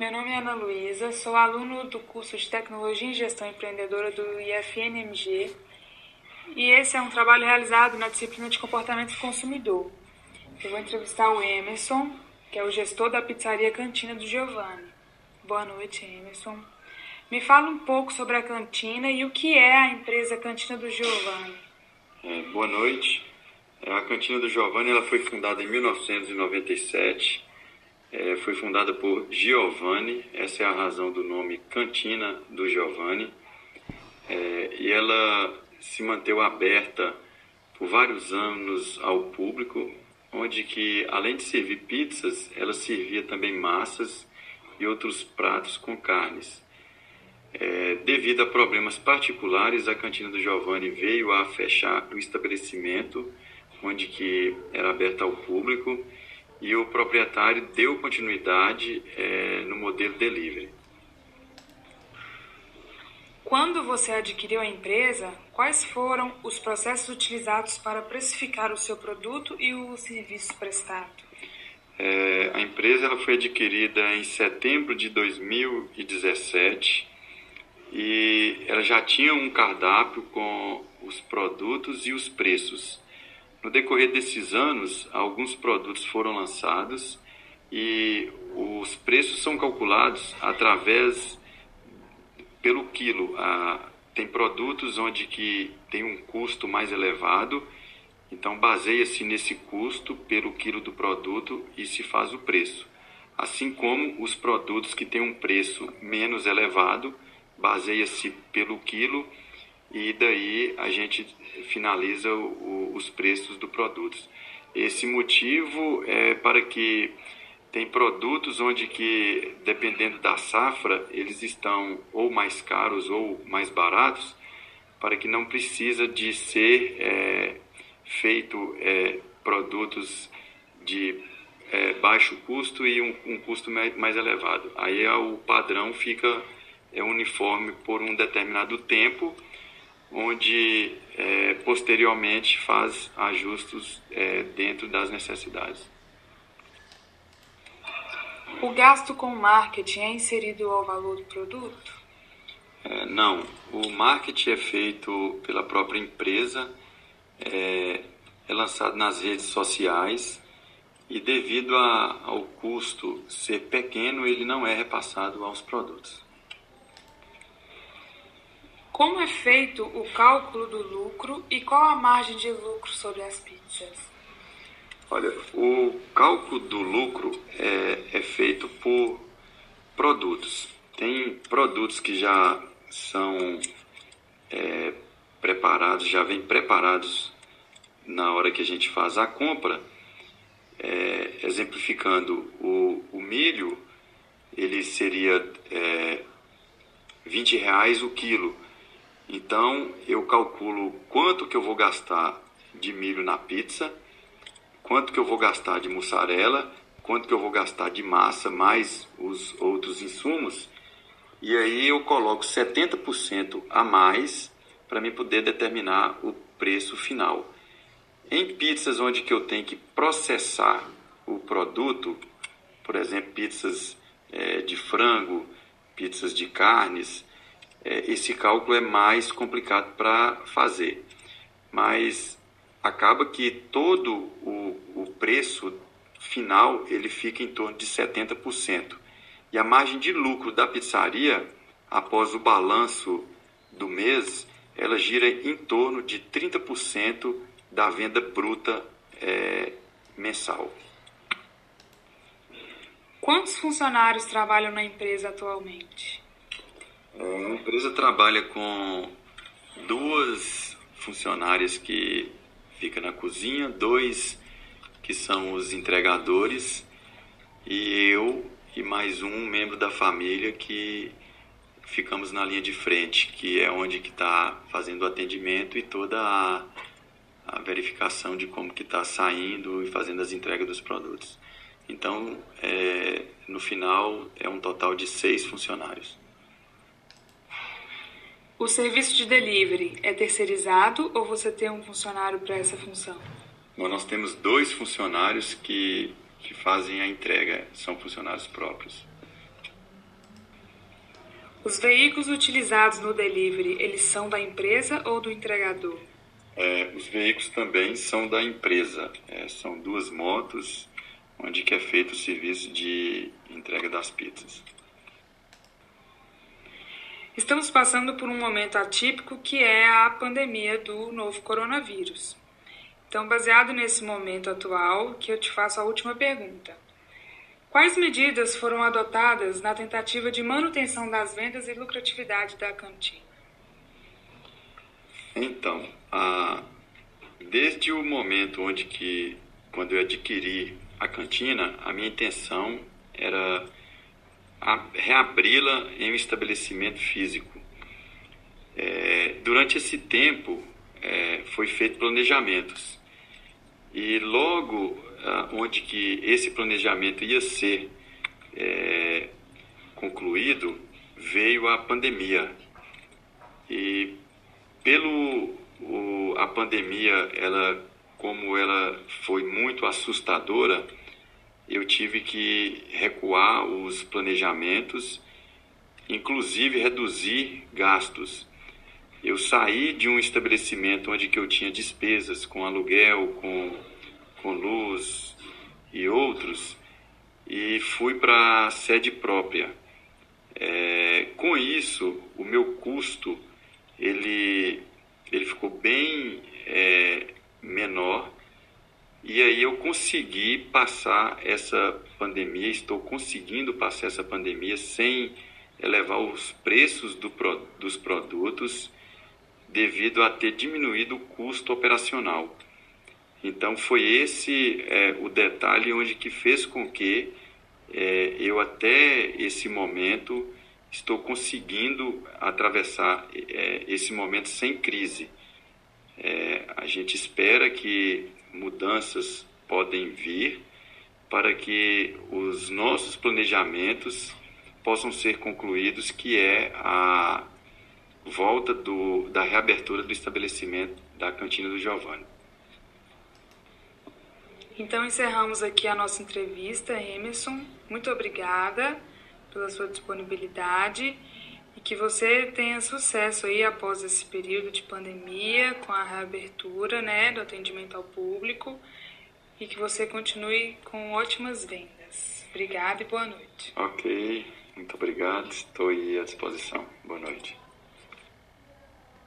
Meu nome é Ana Luísa, sou aluno do curso de Tecnologia em Gestão Empreendedora do IFNMG e esse é um trabalho realizado na disciplina de Comportamento do Consumidor. Eu vou entrevistar o Emerson, que é o gestor da pizzaria Cantina do Giovanni. Boa noite, Emerson. Me fala um pouco sobre a cantina e o que é a empresa Cantina do Giovanni. É, boa noite. É, a Cantina do Giovanni ela foi fundada em 1997 é, foi fundada por Giovanni, essa é a razão do nome Cantina do Giovanni, é, e ela se manteve aberta por vários anos ao público, onde que além de servir pizzas, ela servia também massas e outros pratos com carnes. É, devido a problemas particulares, a cantina do Giovanni veio a fechar o estabelecimento, onde que era aberta ao público, e o proprietário deu continuidade é, no modelo delivery. Quando você adquiriu a empresa, quais foram os processos utilizados para precificar o seu produto e o serviço prestado? É, a empresa ela foi adquirida em setembro de 2017 e ela já tinha um cardápio com os produtos e os preços. No decorrer desses anos, alguns produtos foram lançados e os preços são calculados através pelo quilo. Ah, tem produtos onde que tem um custo mais elevado, então baseia-se nesse custo pelo quilo do produto e se faz o preço. Assim como os produtos que têm um preço menos elevado, baseia-se pelo quilo e daí a gente finaliza o, os preços do produtos. Esse motivo é para que tem produtos onde que dependendo da safra eles estão ou mais caros ou mais baratos para que não precisa de ser é, feito é, produtos de é, baixo custo e um, um custo mais, elevado. Aí é o padrão fica é uniforme por um determinado tempo onde é, posteriormente faz ajustes é, dentro das necessidades. O gasto com marketing é inserido ao valor do produto? É, não, o marketing é feito pela própria empresa, é, é lançado nas redes sociais e devido a, ao custo ser pequeno, ele não é repassado aos produtos. Como é feito o cálculo do lucro e qual a margem de lucro sobre as pizzas? Olha, o cálculo do lucro é, é feito por produtos. Tem produtos que já são é, preparados, já vêm preparados na hora que a gente faz a compra. É, exemplificando, o, o, milho, ele seria é, 20 reais o quilo. Então eu calculo quanto que eu vou gastar de milho na pizza, quanto que eu vou gastar de mussarela, quanto que eu vou gastar de massa, mais os outros insumos, e aí eu coloco 70% a mais para me poder determinar o preço final. Em pizzas onde que eu tenho que processar o produto, por exemplo, pizzas é, de frango, pizzas de carnes, esse cálculo é mais complicado para fazer. Mas acaba que todo o, o preço final ele fica em torno de 70%. E a margem de lucro da pizzaria, após o balanço do mês, ela gira em torno de 30% da venda bruta é, mensal. Quantos funcionários trabalham na empresa atualmente? A empresa trabalha com duas funcionárias que ficam na cozinha, dois que são os entregadores e eu e mais um membro da família que ficamos na linha de frente, que é onde que está fazendo o atendimento e toda a, a verificação de como que está saindo e fazendo as entregas dos produtos. Então, é, no final, é um total de seis funcionários. O serviço de delivery é terceirizado ou você tem um funcionário para essa função? Bom, nós temos dois funcionários que, que fazem a entrega, são funcionários próprios. Os veículos utilizados no delivery, eles são da empresa ou do entregador? É, os veículos também são da empresa. É, são duas motos onde que é feito o serviço de entrega das pizzas. Estamos passando por um momento atípico que é a pandemia do novo coronavírus. Então, baseado nesse momento atual, que eu te faço a última pergunta. Quais medidas foram adotadas na tentativa de manutenção das vendas e lucratividade da cantina? Então, a, desde o momento onde que, quando eu adquiri a cantina, a minha intenção era reabri-la em um estabelecimento físico. É, durante esse tempo, é, foi feito planejamentos. E logo ah, onde que esse planejamento ia ser é, concluído, veio a pandemia. E pelo o, a pandemia, ela como ela foi muito assustadora, eu tive que recuar os planejamentos, inclusive reduzir gastos. Eu saí de um estabelecimento onde que eu tinha despesas com aluguel, com, com luz e outros, e fui para a sede própria. É, com isso, o meu custo ele, ele ficou bem é, menor e eu consegui passar essa pandemia, estou conseguindo passar essa pandemia sem elevar os preços do, dos produtos devido a ter diminuído o custo operacional. Então foi esse é, o detalhe onde que fez com que é, eu até esse momento estou conseguindo atravessar é, esse momento sem crise. É, a gente espera que mudanças podem vir para que os nossos planejamentos possam ser concluídos, que é a volta do, da reabertura do estabelecimento da cantina do Giovanni. Então encerramos aqui a nossa entrevista, Emerson. Muito obrigada pela sua disponibilidade e que você tenha sucesso aí após esse período de pandemia, com a reabertura né, do atendimento ao público e que você continue com ótimas vendas. Obrigada e boa noite. Ok, muito obrigado. Estou à disposição. Boa noite.